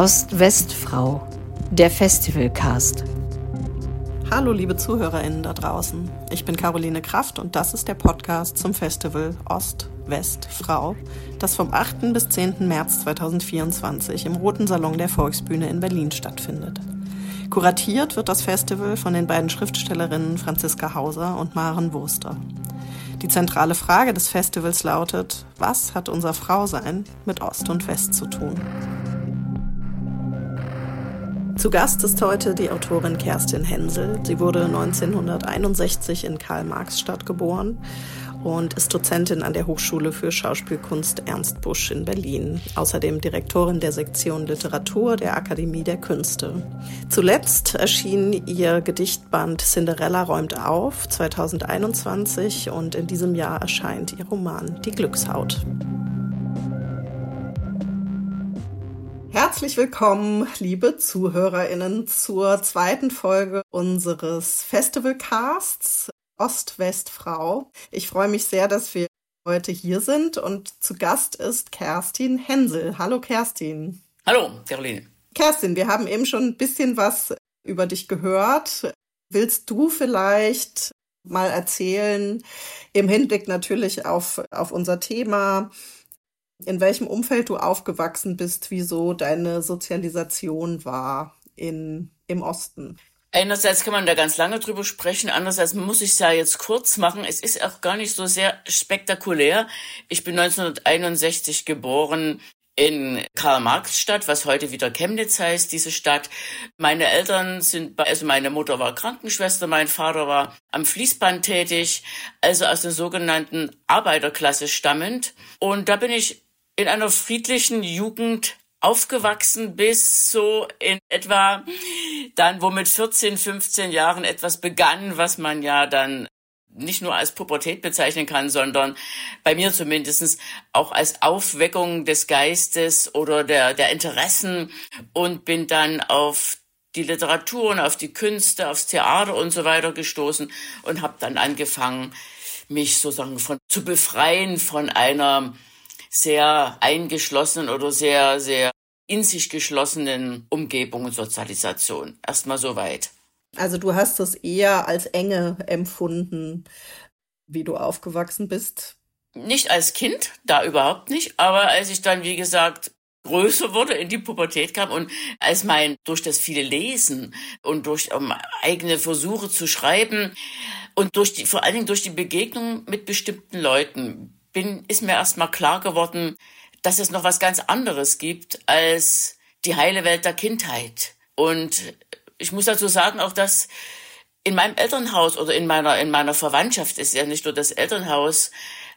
Ost-West-Frau, der Festivalcast. Hallo liebe ZuhörerInnen da draußen. Ich bin Caroline Kraft und das ist der Podcast zum Festival Ost-West-Frau, das vom 8. bis 10. März 2024 im Roten Salon der Volksbühne in Berlin stattfindet. Kuratiert wird das Festival von den beiden Schriftstellerinnen Franziska Hauser und Maren Wurster. Die zentrale Frage des Festivals lautet, was hat unser Frausein mit Ost und West zu tun? Zu Gast ist heute die Autorin Kerstin Hensel. Sie wurde 1961 in Karl-Marx-Stadt geboren und ist Dozentin an der Hochschule für Schauspielkunst Ernst Busch in Berlin. Außerdem Direktorin der Sektion Literatur der Akademie der Künste. Zuletzt erschien ihr Gedichtband Cinderella räumt auf 2021 und in diesem Jahr erscheint ihr Roman Die Glückshaut. Herzlich willkommen, liebe ZuhörerInnen, zur zweiten Folge unseres Festivalcasts Ost-West-Frau. Ich freue mich sehr, dass wir heute hier sind und zu Gast ist Kerstin Hensel. Hallo Kerstin. Hallo, Caroline. Kerstin, wir haben eben schon ein bisschen was über dich gehört. Willst du vielleicht mal erzählen, im Hinblick natürlich auf, auf unser Thema, in welchem Umfeld du aufgewachsen bist, wieso deine Sozialisation war in, im Osten. Einerseits kann man da ganz lange drüber sprechen, andererseits muss ich es ja jetzt kurz machen. Es ist auch gar nicht so sehr spektakulär. Ich bin 1961 geboren in Karl-Marx-Stadt, was heute wieder Chemnitz heißt, diese Stadt. Meine Eltern sind, also meine Mutter war Krankenschwester, mein Vater war am Fließband tätig, also aus der sogenannten Arbeiterklasse stammend. Und da bin ich in einer friedlichen Jugend aufgewachsen bis so in etwa dann, wo mit 14, 15 Jahren etwas begann, was man ja dann nicht nur als Pubertät bezeichnen kann, sondern bei mir zumindestens auch als Aufweckung des Geistes oder der, der Interessen und bin dann auf die Literatur und auf die Künste, aufs Theater und so weiter gestoßen und habe dann angefangen, mich sozusagen von, zu befreien von einer sehr eingeschlossenen oder sehr, sehr in sich geschlossenen Umgebung und Sozialisation. Erstmal so weit. Also du hast das eher als Enge empfunden, wie du aufgewachsen bist. Nicht als Kind, da überhaupt nicht, aber als ich dann, wie gesagt, größer wurde, in die Pubertät kam und als mein durch das viele Lesen und durch um, eigene Versuche zu schreiben und durch die vor allen Dingen durch die Begegnung mit bestimmten Leuten bin, ist mir erstmal klar geworden, dass es noch was ganz anderes gibt als die heile Welt der Kindheit. Und ich muss dazu sagen, auch dass in meinem Elternhaus oder in meiner, in meiner Verwandtschaft ist ja nicht nur das Elternhaus,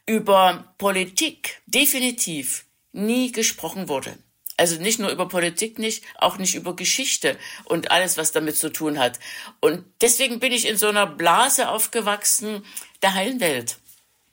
über Politik definitiv nie gesprochen wurde. Also nicht nur über Politik nicht, auch nicht über Geschichte und alles, was damit zu tun hat. Und deswegen bin ich in so einer Blase aufgewachsen der heilen Welt.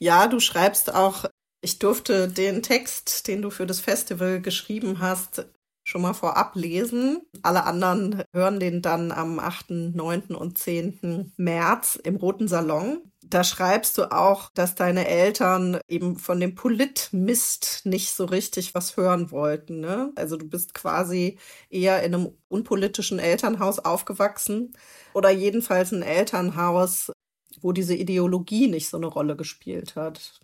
Ja, du schreibst auch, ich durfte den Text, den du für das Festival geschrieben hast, schon mal vorab lesen. Alle anderen hören den dann am 8., 9. und 10. März im Roten Salon. Da schreibst du auch, dass deine Eltern eben von dem Politmist nicht so richtig was hören wollten. Ne? Also du bist quasi eher in einem unpolitischen Elternhaus aufgewachsen oder jedenfalls ein Elternhaus, wo diese Ideologie nicht so eine Rolle gespielt hat.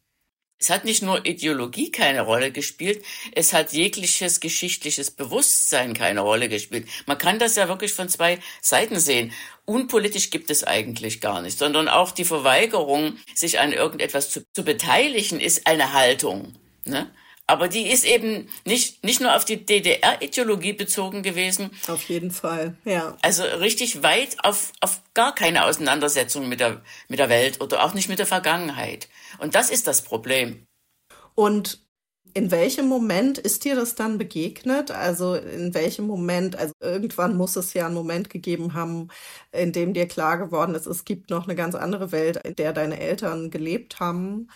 Es hat nicht nur Ideologie keine Rolle gespielt, es hat jegliches geschichtliches Bewusstsein keine Rolle gespielt. Man kann das ja wirklich von zwei Seiten sehen. Unpolitisch gibt es eigentlich gar nicht, sondern auch die Verweigerung, sich an irgendetwas zu, zu beteiligen, ist eine Haltung. Ne? Aber die ist eben nicht, nicht nur auf die DDR-Ideologie bezogen gewesen. Auf jeden Fall, ja. Also richtig weit auf, auf gar keine Auseinandersetzung mit der, mit der Welt oder auch nicht mit der Vergangenheit. Und das ist das Problem. Und in welchem Moment ist dir das dann begegnet? Also in welchem Moment, also irgendwann muss es ja einen Moment gegeben haben, in dem dir klar geworden ist, es gibt noch eine ganz andere Welt, in der deine Eltern gelebt haben.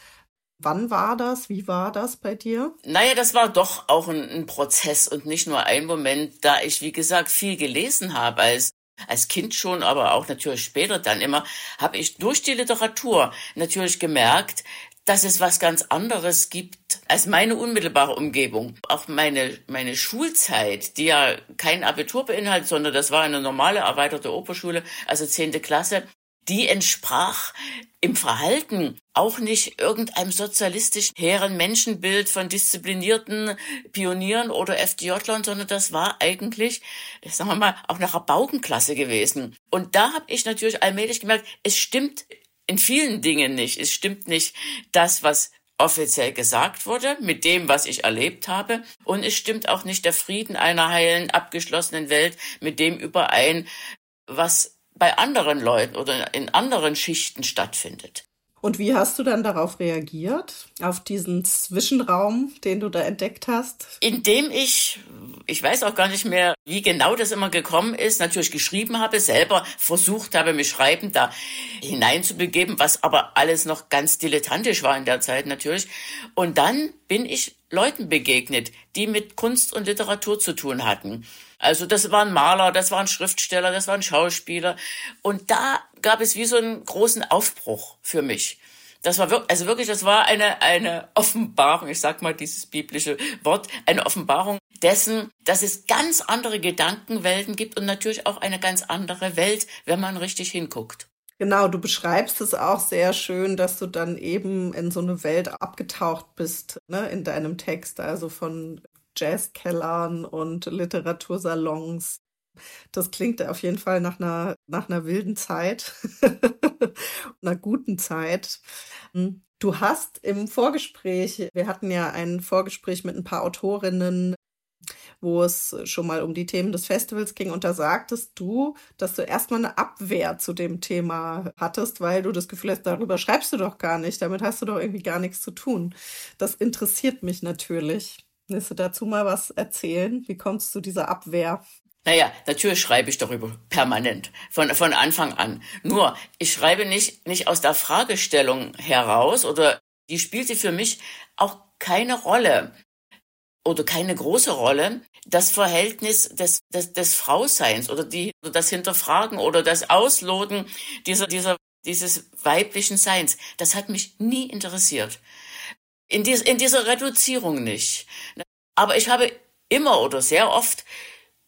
Wann war das? Wie war das bei dir? Naja, das war doch auch ein, ein, Prozess und nicht nur ein Moment, da ich, wie gesagt, viel gelesen habe als als Kind schon, aber auch natürlich später dann immer, habe ich durch die Literatur natürlich gemerkt, dass es was ganz anderes gibt als meine unmittelbare Umgebung, auch meine, meine Schulzeit, die ja kein Abitur beinhaltet, sondern das war eine normale erweiterte Oberschule, also zehnte Klasse, die entsprach im Verhalten auch nicht irgendeinem sozialistisch hehren Menschenbild von disziplinierten Pionieren oder FDJlern, sondern das war eigentlich, sagen wir mal, auch nach einer Baugenklasse gewesen. Und da habe ich natürlich allmählich gemerkt, es stimmt in vielen Dingen nicht. Es stimmt nicht das, was offiziell gesagt wurde, mit dem, was ich erlebt habe. Und es stimmt auch nicht der Frieden einer heilen, abgeschlossenen Welt mit dem überein, was bei anderen Leuten oder in anderen Schichten stattfindet. Und wie hast du dann darauf reagiert, auf diesen Zwischenraum, den du da entdeckt hast? Indem ich, ich weiß auch gar nicht mehr, wie genau das immer gekommen ist, natürlich geschrieben habe, selber versucht habe, mich schreiben da hineinzubegeben, was aber alles noch ganz dilettantisch war in der Zeit natürlich. Und dann bin ich Leuten begegnet, die mit Kunst und Literatur zu tun hatten. Also das waren Maler, das waren Schriftsteller, das waren Schauspieler. Und da gab es wie so einen großen Aufbruch für mich. Das war wirklich, also wirklich, das war eine, eine Offenbarung, ich sag mal dieses biblische Wort, eine Offenbarung dessen, dass es ganz andere Gedankenwelten gibt und natürlich auch eine ganz andere Welt, wenn man richtig hinguckt. Genau, du beschreibst es auch sehr schön, dass du dann eben in so eine Welt abgetaucht bist, ne, in deinem Text, also von Jazzkellern und Literatursalons. Das klingt auf jeden Fall nach einer, nach einer wilden Zeit, einer guten Zeit. Hm. Du hast im Vorgespräch, wir hatten ja ein Vorgespräch mit ein paar Autorinnen, wo es schon mal um die Themen des Festivals ging. Und da sagtest du, dass du erstmal eine Abwehr zu dem Thema hattest, weil du das Gefühl hast, darüber schreibst du doch gar nicht, damit hast du doch irgendwie gar nichts zu tun. Das interessiert mich natürlich. Du dazu mal was erzählen? Wie kommst du zu dieser Abwehr? Naja, natürlich schreibe ich darüber permanent, von, von Anfang an. Nur, ich schreibe nicht, nicht aus der Fragestellung heraus oder die spielte für mich auch keine Rolle oder keine große Rolle, das Verhältnis des, des, des Frauseins oder, die, das Hinterfragen oder das Ausloten dieser, dieser, dieses weiblichen Seins. Das hat mich nie interessiert. In, dies, in dieser Reduzierung nicht. Aber ich habe immer oder sehr oft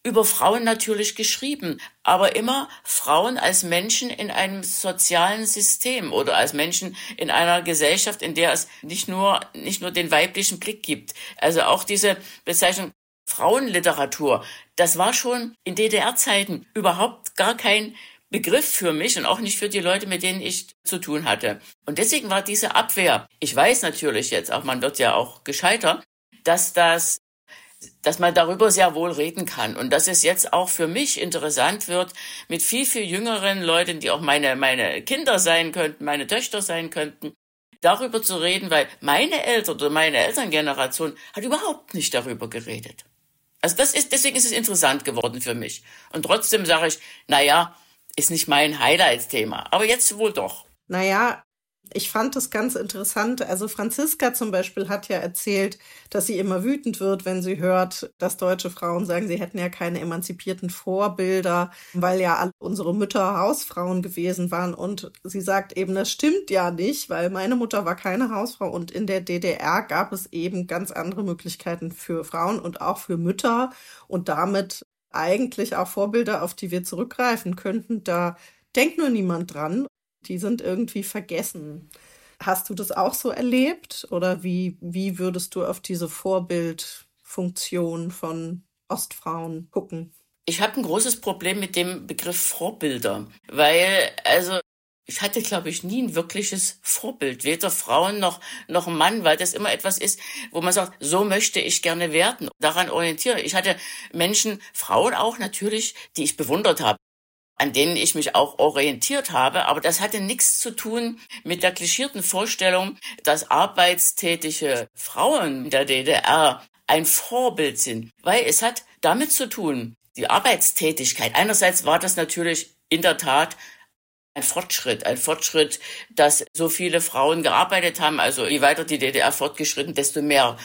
über Frauen natürlich geschrieben, aber immer Frauen als Menschen in einem sozialen System oder als Menschen in einer Gesellschaft, in der es nicht nur, nicht nur den weiblichen Blick gibt. Also auch diese Bezeichnung Frauenliteratur, das war schon in DDR-Zeiten überhaupt gar kein Begriff für mich und auch nicht für die Leute, mit denen ich zu tun hatte. Und deswegen war diese Abwehr, ich weiß natürlich jetzt auch, man wird ja auch gescheiter, dass das dass man darüber sehr wohl reden kann und dass es jetzt auch für mich interessant wird, mit viel, viel jüngeren Leuten, die auch meine, meine Kinder sein könnten, meine Töchter sein könnten, darüber zu reden, weil meine Eltern oder meine Elterngeneration hat überhaupt nicht darüber geredet. Also das ist, deswegen ist es interessant geworden für mich. Und trotzdem sage ich, naja, ist nicht mein Highlight-Thema. Aber jetzt wohl doch. Naja, ich fand das ganz interessant. Also Franziska zum Beispiel hat ja erzählt, dass sie immer wütend wird, wenn sie hört, dass deutsche Frauen sagen, sie hätten ja keine emanzipierten Vorbilder, weil ja alle unsere Mütter Hausfrauen gewesen waren. Und sie sagt eben, das stimmt ja nicht, weil meine Mutter war keine Hausfrau und in der DDR gab es eben ganz andere Möglichkeiten für Frauen und auch für Mütter und damit eigentlich auch Vorbilder, auf die wir zurückgreifen könnten. Da denkt nur niemand dran. Die sind irgendwie vergessen. Hast du das auch so erlebt? Oder wie, wie würdest du auf diese Vorbildfunktion von Ostfrauen gucken? Ich habe ein großes Problem mit dem Begriff Vorbilder, weil also ich hatte, glaube ich, nie ein wirkliches Vorbild, weder Frauen noch, noch Mann, weil das immer etwas ist, wo man sagt, so möchte ich gerne werden, daran orientiere. Ich hatte Menschen, Frauen auch natürlich, die ich bewundert habe an denen ich mich auch orientiert habe. Aber das hatte nichts zu tun mit der klischierten Vorstellung, dass arbeitstätige Frauen der DDR ein Vorbild sind, weil es hat damit zu tun, die Arbeitstätigkeit. Einerseits war das natürlich in der Tat ein Fortschritt, ein Fortschritt, dass so viele Frauen gearbeitet haben. Also je weiter die DDR fortgeschritten, desto mehr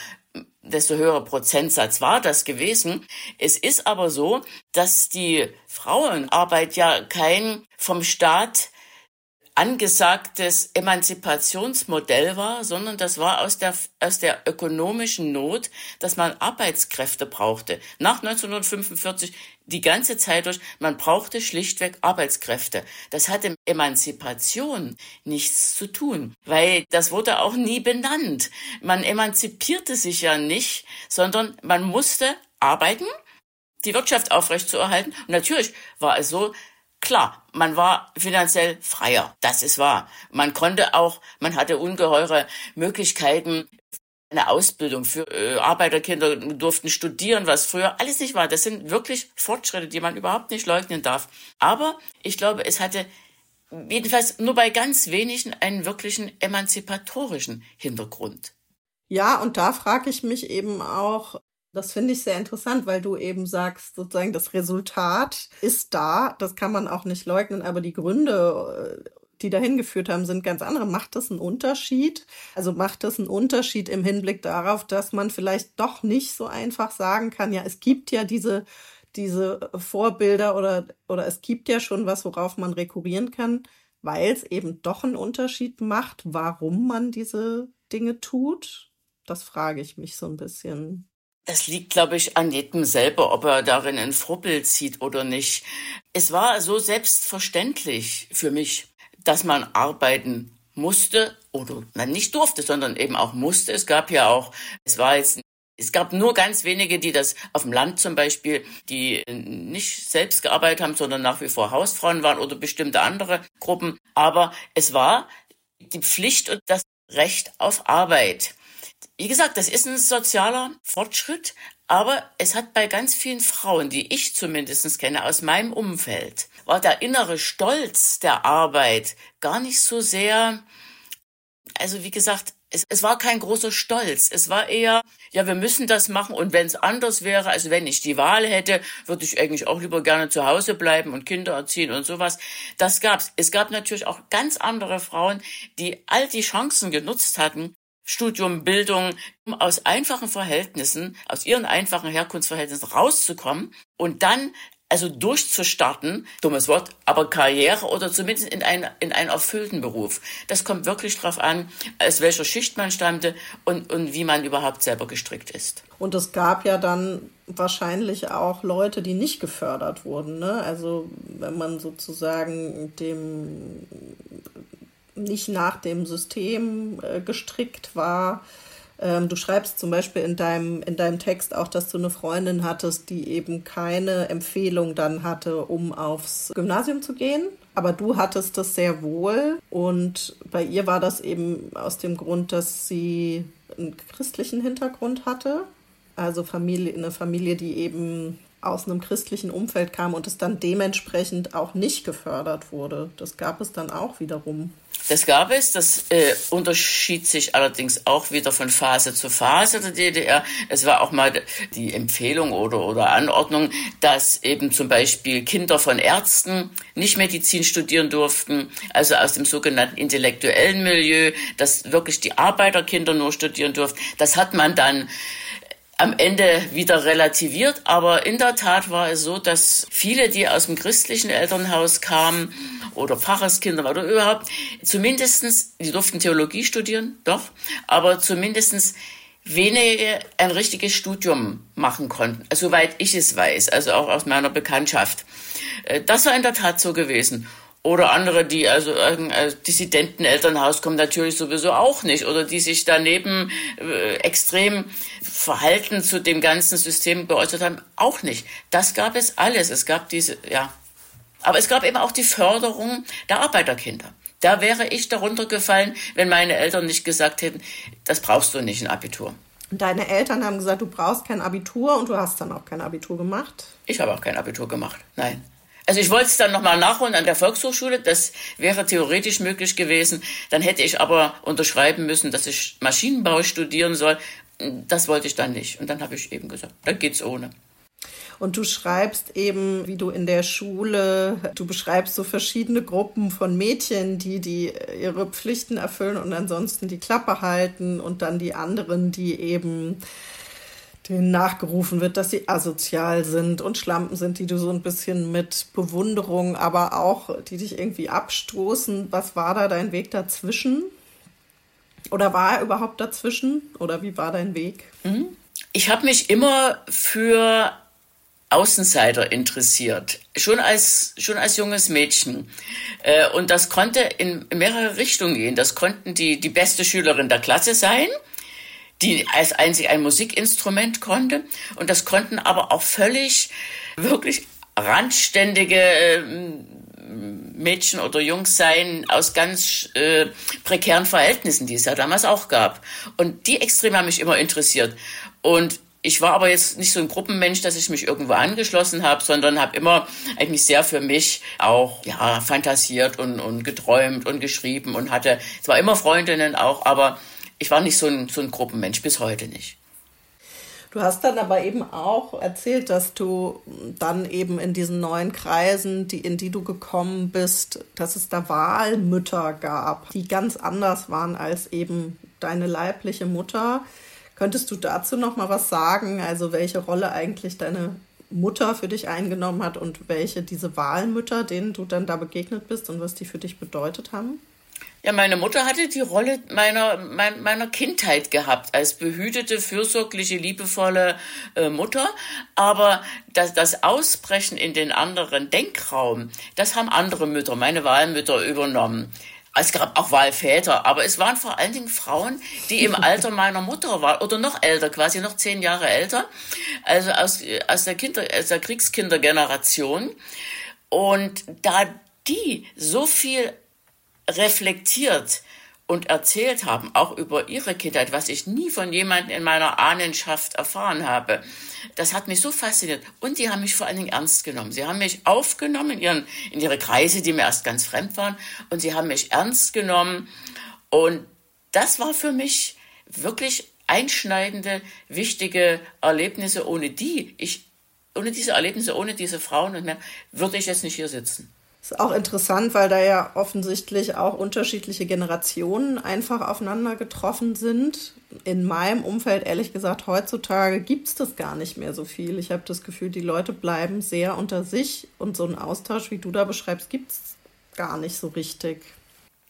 desto höherer Prozentsatz war das gewesen. Es ist aber so, dass die Frauenarbeit ja kein vom Staat angesagtes Emanzipationsmodell war, sondern das war aus der, aus der ökonomischen Not, dass man Arbeitskräfte brauchte. Nach 1945 die ganze Zeit durch, man brauchte schlichtweg Arbeitskräfte. Das hatte Emanzipation nichts zu tun, weil das wurde auch nie benannt. Man emanzipierte sich ja nicht, sondern man musste arbeiten, die Wirtschaft aufrechtzuerhalten. Und natürlich war es so, Klar, man war finanziell freier, das ist wahr. Man konnte auch, man hatte ungeheure Möglichkeiten, eine Ausbildung für äh, Arbeiterkinder durften studieren, was früher alles nicht war. Das sind wirklich Fortschritte, die man überhaupt nicht leugnen darf. Aber ich glaube, es hatte jedenfalls nur bei ganz wenigen einen wirklichen emanzipatorischen Hintergrund. Ja, und da frage ich mich eben auch, das finde ich sehr interessant, weil du eben sagst, sozusagen das Resultat ist da, das kann man auch nicht leugnen, aber die Gründe, äh, die dahin geführt haben, sind ganz andere. Macht das einen Unterschied? Also macht das einen Unterschied im Hinblick darauf, dass man vielleicht doch nicht so einfach sagen kann, ja, es gibt ja diese, diese Vorbilder oder, oder es gibt ja schon was, worauf man rekurrieren kann, weil es eben doch einen Unterschied macht, warum man diese Dinge tut? Das frage ich mich so ein bisschen. Das liegt, glaube ich, an jedem selber, ob er darin ein Vorbild sieht oder nicht. Es war so selbstverständlich für mich, dass man arbeiten musste oder man nicht durfte, sondern eben auch musste. Es gab ja auch, es war jetzt es gab nur ganz wenige, die das auf dem Land zum Beispiel, die nicht selbst gearbeitet haben, sondern nach wie vor Hausfrauen waren oder bestimmte andere Gruppen. Aber es war die Pflicht und das Recht auf Arbeit. Wie gesagt, das ist ein sozialer Fortschritt, aber es hat bei ganz vielen Frauen, die ich zumindest kenne aus meinem Umfeld, war der innere Stolz der Arbeit gar nicht so sehr, also wie gesagt, es, es war kein großer Stolz. Es war eher, ja, wir müssen das machen und wenn es anders wäre, also wenn ich die Wahl hätte, würde ich eigentlich auch lieber gerne zu Hause bleiben und Kinder erziehen und sowas. Das gab's. Es gab natürlich auch ganz andere Frauen, die all die Chancen genutzt hatten, Studium, Bildung, um aus einfachen Verhältnissen, aus ihren einfachen Herkunftsverhältnissen rauszukommen und dann also durchzustarten, dummes Wort, aber Karriere oder zumindest in einen, in einen erfüllten Beruf. Das kommt wirklich darauf an, aus welcher Schicht man stammte und, und wie man überhaupt selber gestrickt ist. Und es gab ja dann wahrscheinlich auch Leute, die nicht gefördert wurden. Ne? Also wenn man sozusagen dem nicht nach dem System äh, gestrickt war. Ähm, du schreibst zum Beispiel in deinem, in deinem Text auch, dass du eine Freundin hattest, die eben keine Empfehlung dann hatte, um aufs Gymnasium zu gehen. Aber du hattest das sehr wohl und bei ihr war das eben aus dem Grund, dass sie einen christlichen Hintergrund hatte. Also Familie, eine Familie, die eben aus einem christlichen Umfeld kam und es dann dementsprechend auch nicht gefördert wurde. Das gab es dann auch wiederum. Das gab es, das äh, unterschied sich allerdings auch wieder von Phase zu Phase der DDR. Es war auch mal die Empfehlung oder, oder Anordnung, dass eben zum Beispiel Kinder von Ärzten nicht Medizin studieren durften, also aus dem sogenannten intellektuellen Milieu, dass wirklich die Arbeiterkinder nur studieren durften. Das hat man dann am Ende wieder relativiert, aber in der Tat war es so, dass viele, die aus dem christlichen Elternhaus kamen oder Pfarrerskinder oder überhaupt, zumindestens, die durften Theologie studieren, doch, aber zumindestens wenige ein richtiges Studium machen konnten, soweit ich es weiß, also auch aus meiner Bekanntschaft. Äh, das war in der Tat so gewesen. Oder andere, die also aus Dissidentenelternhaus kommen, natürlich sowieso auch nicht. Oder die sich daneben äh, extrem Verhalten zu dem ganzen System geäußert haben, auch nicht. Das gab es alles. Es gab diese, ja. Aber es gab eben auch die Förderung der Arbeiterkinder. Da wäre ich darunter gefallen, wenn meine Eltern nicht gesagt hätten, das brauchst du nicht, ein Abitur. Deine Eltern haben gesagt, du brauchst kein Abitur und du hast dann auch kein Abitur gemacht? Ich habe auch kein Abitur gemacht, nein. Also ich wollte es dann nochmal nachholen an der Volkshochschule. Das wäre theoretisch möglich gewesen. Dann hätte ich aber unterschreiben müssen, dass ich Maschinenbau studieren soll. Das wollte ich dann nicht. Und dann habe ich eben gesagt, dann geht's ohne. Und du schreibst eben, wie du in der Schule, du beschreibst so verschiedene Gruppen von Mädchen, die, die ihre Pflichten erfüllen und ansonsten die Klappe halten und dann die anderen, die eben denen nachgerufen wird, dass sie asozial sind und Schlampen sind, die du so ein bisschen mit Bewunderung, aber auch, die dich irgendwie abstoßen. Was war da dein Weg dazwischen? Oder war er überhaupt dazwischen? Oder wie war dein Weg? Mhm. Ich habe mich immer für Außenseiter interessiert, schon als, schon als junges Mädchen. Äh, und das konnte in mehrere Richtungen gehen. Das konnten die, die beste Schülerin der Klasse sein, die als einzig ein Musikinstrument konnte. Und das konnten aber auch völlig, wirklich randständige ähm, Mädchen oder Jungs sein aus ganz äh, prekären Verhältnissen, die es ja damals auch gab. Und die Extreme haben mich immer interessiert. Und ich war aber jetzt nicht so ein Gruppenmensch, dass ich mich irgendwo angeschlossen habe, sondern habe immer eigentlich sehr für mich auch ja fantasiert und, und geträumt und geschrieben und hatte zwar immer Freundinnen auch, aber ich war nicht so ein, so ein Gruppenmensch, bis heute nicht. Du hast dann aber eben auch erzählt, dass du dann eben in diesen neuen Kreisen, die, in die du gekommen bist, dass es da Wahlmütter gab, die ganz anders waren als eben deine leibliche Mutter. Könntest du dazu noch mal was sagen? Also welche Rolle eigentlich deine Mutter für dich eingenommen hat und welche diese Wahlmütter, denen du dann da begegnet bist und was die für dich bedeutet haben? Ja, meine Mutter hatte die Rolle meiner, mein, meiner Kindheit gehabt, als behütete, fürsorgliche, liebevolle äh, Mutter. Aber das, das Ausbrechen in den anderen Denkraum, das haben andere Mütter, meine Wahlmütter übernommen. Es gab auch Wahlväter, aber es waren vor allen Dingen Frauen, die im Alter meiner Mutter waren oder noch älter, quasi noch zehn Jahre älter, also aus, aus, der, Kinder, aus der Kriegskindergeneration. Und da die so viel reflektiert und erzählt haben, auch über ihre Kindheit, was ich nie von jemandem in meiner Ahnenschaft erfahren habe. Das hat mich so fasziniert. Und die haben mich vor allen Dingen ernst genommen. Sie haben mich aufgenommen in, ihren, in ihre Kreise, die mir erst ganz fremd waren. Und sie haben mich ernst genommen. Und das war für mich wirklich einschneidende, wichtige Erlebnisse, ohne die ich, ohne diese Erlebnisse, ohne diese Frauen und Männer, würde ich jetzt nicht hier sitzen. Ist auch interessant, weil da ja offensichtlich auch unterschiedliche Generationen einfach aufeinander getroffen sind. In meinem Umfeld, ehrlich gesagt, heutzutage gibt es das gar nicht mehr so viel. Ich habe das Gefühl, die Leute bleiben sehr unter sich und so einen Austausch, wie du da beschreibst, gibt es gar nicht so richtig.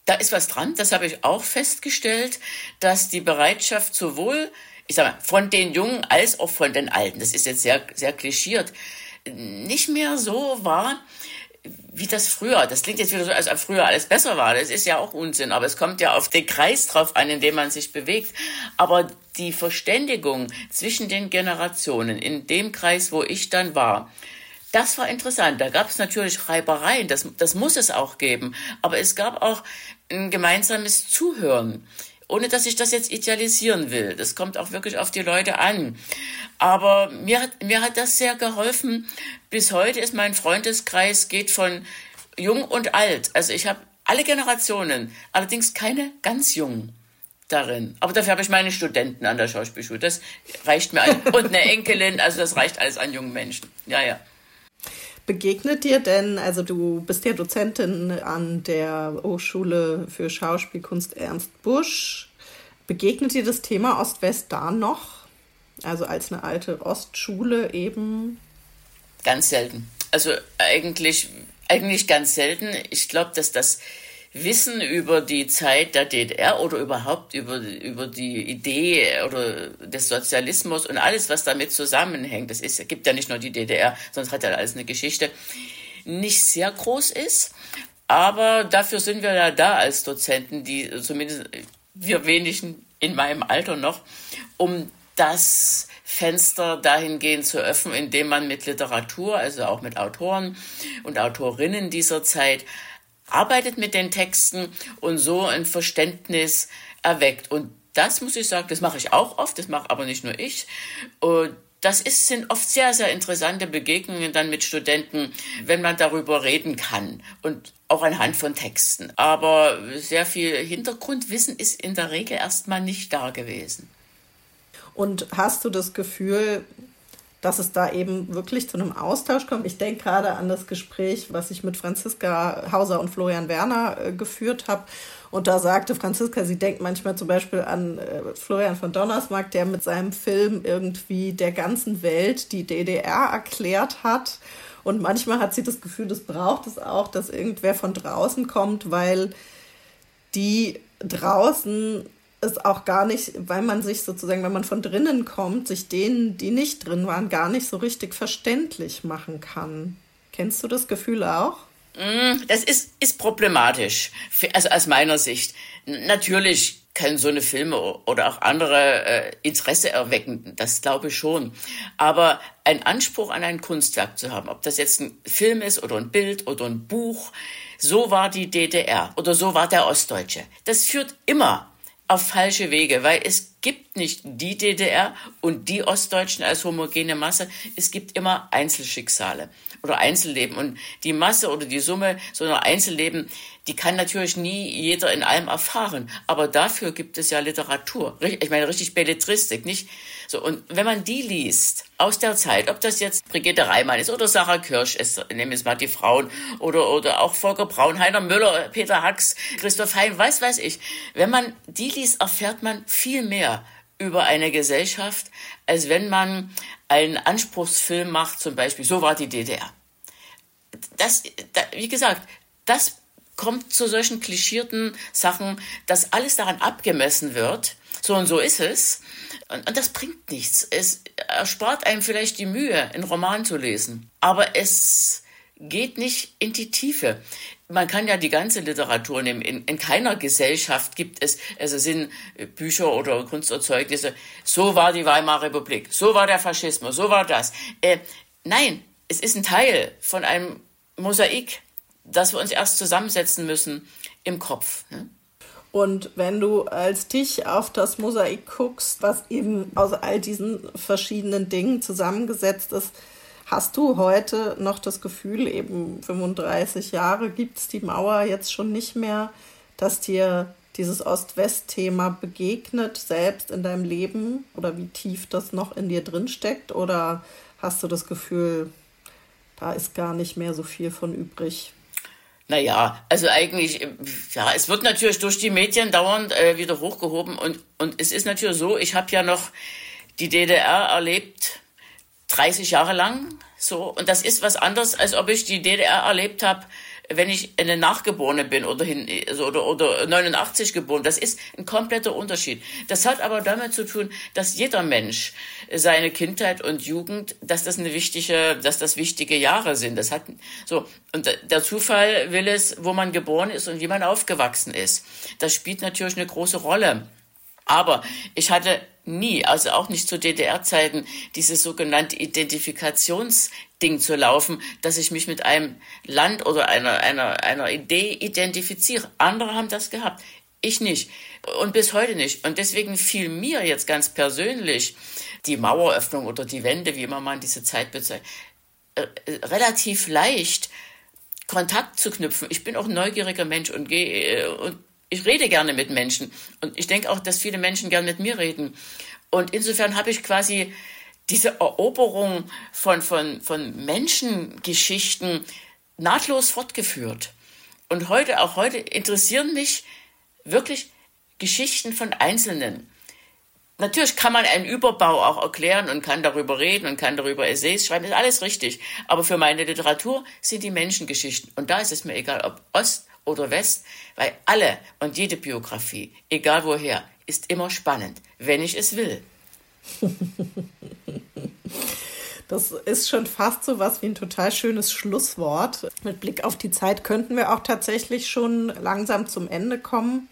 Da ist was dran, das habe ich auch festgestellt, dass die Bereitschaft sowohl, ich sage mal, von den Jungen als auch von den Alten, das ist jetzt sehr, sehr klischiert, nicht mehr so war, wie das früher, das klingt jetzt wieder so, als ob früher alles besser war. Das ist ja auch Unsinn, aber es kommt ja auf den Kreis drauf an, in dem man sich bewegt. Aber die Verständigung zwischen den Generationen in dem Kreis, wo ich dann war, das war interessant. Da gab es natürlich Reibereien, das, das muss es auch geben. Aber es gab auch ein gemeinsames Zuhören ohne dass ich das jetzt idealisieren will. Das kommt auch wirklich auf die Leute an. Aber mir hat, mir hat das sehr geholfen. Bis heute ist mein Freundeskreis geht von jung und alt. Also ich habe alle Generationen, allerdings keine ganz jungen darin. Aber dafür habe ich meine Studenten an der Schauspielschule. Das reicht mir ein. Und eine Enkelin, also das reicht alles an jungen Menschen. Ja, ja. Begegnet dir denn, also du bist ja Dozentin an der Hochschule für Schauspielkunst Ernst Busch, begegnet dir das Thema Ost-West da noch? Also als eine alte Ostschule eben? Ganz selten. Also eigentlich, eigentlich ganz selten. Ich glaube, dass das Wissen über die Zeit der DDR oder überhaupt über, über die Idee oder des Sozialismus und alles, was damit zusammenhängt, ist, gibt ja nicht nur die DDR, sonst hat ja alles eine Geschichte, nicht sehr groß ist. Aber dafür sind wir ja da als Dozenten, die zumindest wir wenigen in meinem Alter noch, um das Fenster dahingehend zu öffnen, indem man mit Literatur, also auch mit Autoren und Autorinnen dieser Zeit arbeitet mit den Texten und so ein Verständnis erweckt. Und das muss ich sagen, das mache ich auch oft, das mache aber nicht nur ich. Und das ist, sind oft sehr, sehr interessante Begegnungen dann mit Studenten, wenn man darüber reden kann und auch anhand von Texten. Aber sehr viel Hintergrundwissen ist in der Regel erstmal nicht da gewesen. Und hast du das Gefühl, dass es da eben wirklich zu einem Austausch kommt. Ich denke gerade an das Gespräch, was ich mit Franziska Hauser und Florian Werner äh, geführt habe. Und da sagte Franziska, sie denkt manchmal zum Beispiel an äh, Florian von Donnersmarck, der mit seinem Film irgendwie der ganzen Welt die DDR erklärt hat. Und manchmal hat sie das Gefühl, das braucht es auch, dass irgendwer von draußen kommt, weil die draußen es auch gar nicht, weil man sich sozusagen, wenn man von drinnen kommt, sich denen, die nicht drin waren, gar nicht so richtig verständlich machen kann. Kennst du das Gefühl auch? Mm, das ist, ist problematisch, also aus meiner Sicht. Natürlich können so eine Filme oder auch andere äh, Interesse erwecken, das glaube ich schon. Aber ein Anspruch an ein Kunstwerk zu haben, ob das jetzt ein Film ist oder ein Bild oder ein Buch, so war die DDR oder so war der Ostdeutsche. Das führt immer auf falsche Wege, weil es gibt nicht die DDR und die Ostdeutschen als homogene Masse. Es gibt immer Einzelschicksale oder Einzelleben. Und die Masse oder die Summe so einer Einzelleben, die kann natürlich nie jeder in allem erfahren. Aber dafür gibt es ja Literatur. Ich meine, richtig Belletristik, nicht? So, und wenn man die liest, aus der Zeit, ob das jetzt Brigitte Reimann ist oder Sarah Kirsch ist, nehmen wir es mal die Frauen, oder, oder auch Volker Braun, Heiner Müller, Peter Hacks, Christoph Heim, weiß weiß ich. Wenn man die liest, erfährt man viel mehr über eine Gesellschaft, als wenn man einen Anspruchsfilm macht, zum Beispiel, so war die DDR. Das, da, wie gesagt, das kommt zu solchen klischierten Sachen, dass alles daran abgemessen wird, so und so ist es, und, und das bringt nichts. Es erspart einem vielleicht die Mühe, einen Roman zu lesen. Aber es geht nicht in die Tiefe. Man kann ja die ganze Literatur nehmen. In, in keiner Gesellschaft gibt es, also sind Bücher oder Kunsterzeugnisse, so war die Weimarer Republik, so war der Faschismus, so war das. Äh, nein, es ist ein Teil von einem Mosaik, das wir uns erst zusammensetzen müssen im Kopf. Ne? Und wenn du als dich auf das Mosaik guckst, was eben aus all diesen verschiedenen Dingen zusammengesetzt ist, hast du heute noch das Gefühl, eben 35 Jahre gibt es die Mauer jetzt schon nicht mehr, dass dir dieses Ost-West-Thema begegnet, selbst in deinem Leben oder wie tief das noch in dir drin steckt? Oder hast du das Gefühl, da ist gar nicht mehr so viel von übrig? Naja, also eigentlich, ja, es wird natürlich durch die Medien dauernd äh, wieder hochgehoben und, und es ist natürlich so, ich habe ja noch die DDR erlebt, 30 Jahre lang, so, und das ist was anderes, als ob ich die DDR erlebt habe, wenn ich eine Nachgeborene bin oder, hin, also, oder, oder 89 geboren, das ist ein kompletter Unterschied. Das hat aber damit zu tun, dass jeder Mensch seine Kindheit und Jugend, dass das eine wichtige, dass das wichtige Jahre sind. Das hat, so. Und der Zufall will es, wo man geboren ist und wie man aufgewachsen ist. Das spielt natürlich eine große Rolle. Aber ich hatte nie, also auch nicht zu DDR-Zeiten, dieses sogenannte Identifikationsding zu laufen, dass ich mich mit einem Land oder einer, einer, einer Idee identifiziere. Andere haben das gehabt. Ich nicht. Und bis heute nicht. Und deswegen fiel mir jetzt ganz persönlich die Maueröffnung oder die Wende, wie immer man diese Zeit bezeichnet, äh, relativ leicht, Kontakt zu knüpfen. Ich bin auch ein neugieriger Mensch und gehe äh, und ich rede gerne mit Menschen und ich denke auch, dass viele Menschen gerne mit mir reden. Und insofern habe ich quasi diese Eroberung von, von, von Menschengeschichten nahtlos fortgeführt. Und heute, auch heute interessieren mich wirklich Geschichten von Einzelnen. Natürlich kann man einen Überbau auch erklären und kann darüber reden und kann darüber Essays schreiben, ist alles richtig. Aber für meine Literatur sind die Menschengeschichten. Und da ist es mir egal, ob Ost oder West, weil alle und jede Biografie, egal woher, ist immer spannend, wenn ich es will. Das ist schon fast so was wie ein total schönes Schlusswort. Mit Blick auf die Zeit könnten wir auch tatsächlich schon langsam zum Ende kommen.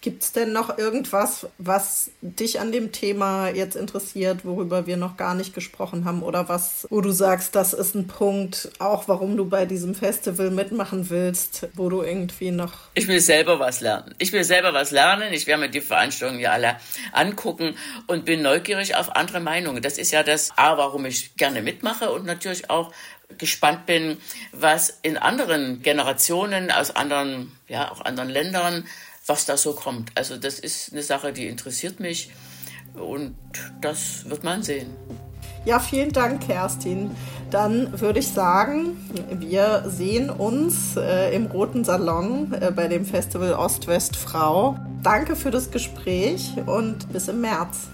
Gibt es denn noch irgendwas, was dich an dem Thema jetzt interessiert, worüber wir noch gar nicht gesprochen haben oder was, wo du sagst, das ist ein Punkt, auch warum du bei diesem Festival mitmachen willst, wo du irgendwie noch. Ich will selber was lernen. Ich will selber was lernen. Ich werde mir die Veranstaltungen ja alle angucken und bin neugierig auf andere Meinungen. Das ist ja das A, warum ich gerne mitmache und natürlich auch gespannt bin, was in anderen Generationen aus anderen, ja, auch anderen Ländern was da so kommt. Also das ist eine Sache, die interessiert mich und das wird man sehen. Ja, vielen Dank, Kerstin. Dann würde ich sagen, wir sehen uns äh, im Roten Salon äh, bei dem Festival Ost-West-Frau. Danke für das Gespräch und bis im März.